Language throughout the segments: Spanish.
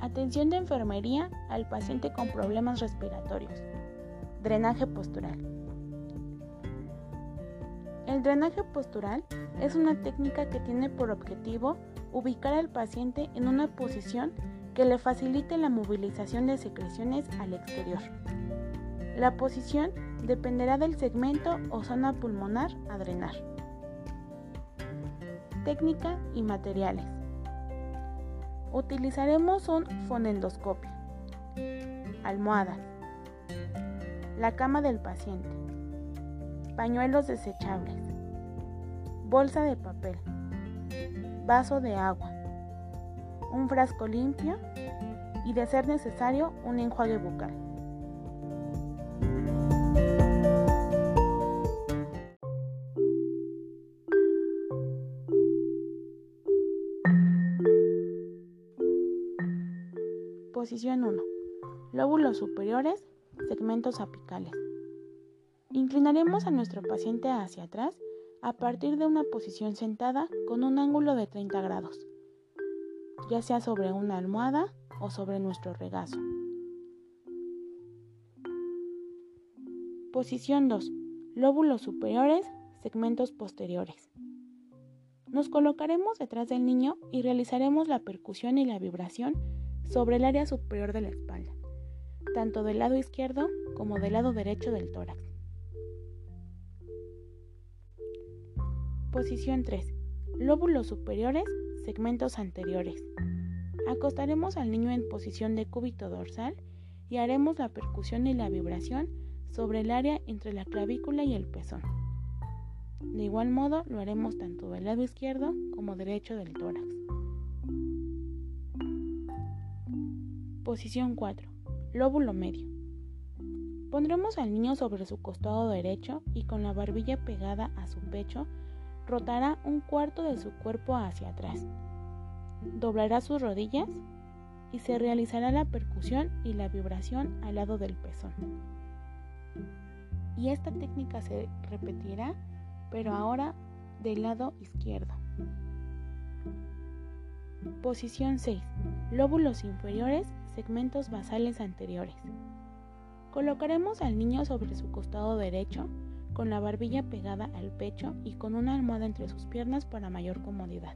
Atención de enfermería al paciente con problemas respiratorios. Drenaje postural. El drenaje postural es una técnica que tiene por objetivo ubicar al paciente en una posición que le facilite la movilización de secreciones al exterior. La posición dependerá del segmento o zona pulmonar a drenar. Técnica y materiales. Utilizaremos un fonendoscopio, almohadas, la cama del paciente, pañuelos desechables, bolsa de papel, vaso de agua, un frasco limpio y de ser necesario un enjuague bucal. Posición 1. Lóbulos superiores, segmentos apicales. Inclinaremos a nuestro paciente hacia atrás a partir de una posición sentada con un ángulo de 30 grados, ya sea sobre una almohada o sobre nuestro regazo. Posición 2. Lóbulos superiores, segmentos posteriores. Nos colocaremos detrás del niño y realizaremos la percusión y la vibración sobre el área superior de la espalda, tanto del lado izquierdo como del lado derecho del tórax. Posición 3. Lóbulos superiores, segmentos anteriores. Acostaremos al niño en posición de cúbito dorsal y haremos la percusión y la vibración sobre el área entre la clavícula y el pezón. De igual modo lo haremos tanto del lado izquierdo como derecho del tórax. Posición 4. Lóbulo medio. Pondremos al niño sobre su costado derecho y con la barbilla pegada a su pecho, rotará un cuarto de su cuerpo hacia atrás. Doblará sus rodillas y se realizará la percusión y la vibración al lado del pezón. Y esta técnica se repetirá, pero ahora del lado izquierdo. Posición 6. Lóbulos inferiores segmentos basales anteriores. Colocaremos al niño sobre su costado derecho, con la barbilla pegada al pecho y con una almohada entre sus piernas para mayor comodidad.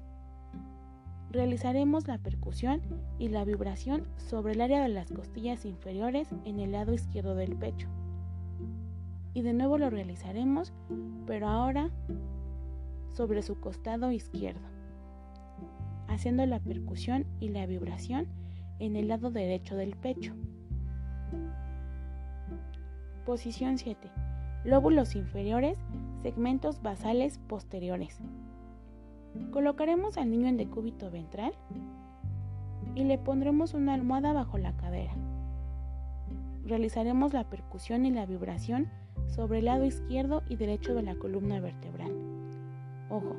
Realizaremos la percusión y la vibración sobre el área de las costillas inferiores en el lado izquierdo del pecho. Y de nuevo lo realizaremos, pero ahora sobre su costado izquierdo, haciendo la percusión y la vibración en el lado derecho del pecho. Posición 7. Lóbulos inferiores, segmentos basales posteriores. Colocaremos al niño en decúbito ventral y le pondremos una almohada bajo la cadera. Realizaremos la percusión y la vibración sobre el lado izquierdo y derecho de la columna vertebral. Ojo,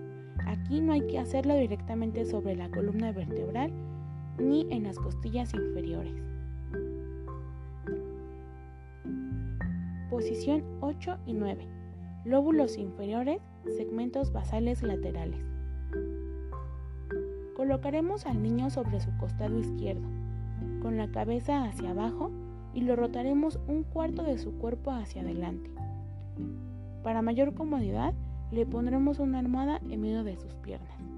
aquí no hay que hacerlo directamente sobre la columna vertebral, ni en las costillas inferiores. Posición 8 y 9. Lóbulos inferiores, segmentos basales laterales. Colocaremos al niño sobre su costado izquierdo, con la cabeza hacia abajo y lo rotaremos un cuarto de su cuerpo hacia adelante. Para mayor comodidad, le pondremos una almohada en medio de sus piernas.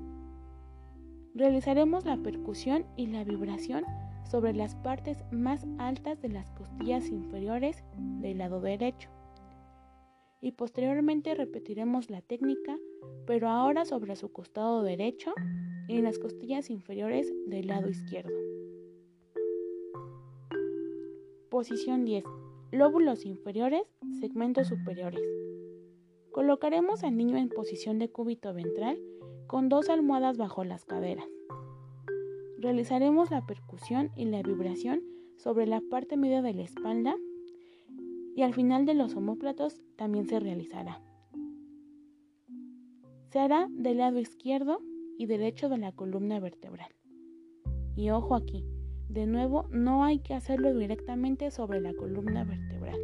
Realizaremos la percusión y la vibración sobre las partes más altas de las costillas inferiores del lado derecho. Y posteriormente repetiremos la técnica, pero ahora sobre su costado derecho y en las costillas inferiores del lado izquierdo. Posición 10. Lóbulos inferiores, segmentos superiores. Colocaremos al niño en posición de cúbito ventral con dos almohadas bajo las caderas. Realizaremos la percusión y la vibración sobre la parte media de la espalda y al final de los homóplatos también se realizará. Se hará del lado izquierdo y derecho de la columna vertebral. Y ojo aquí, De nuevo, no hay que hacerlo directamente sobre la columna vertebral.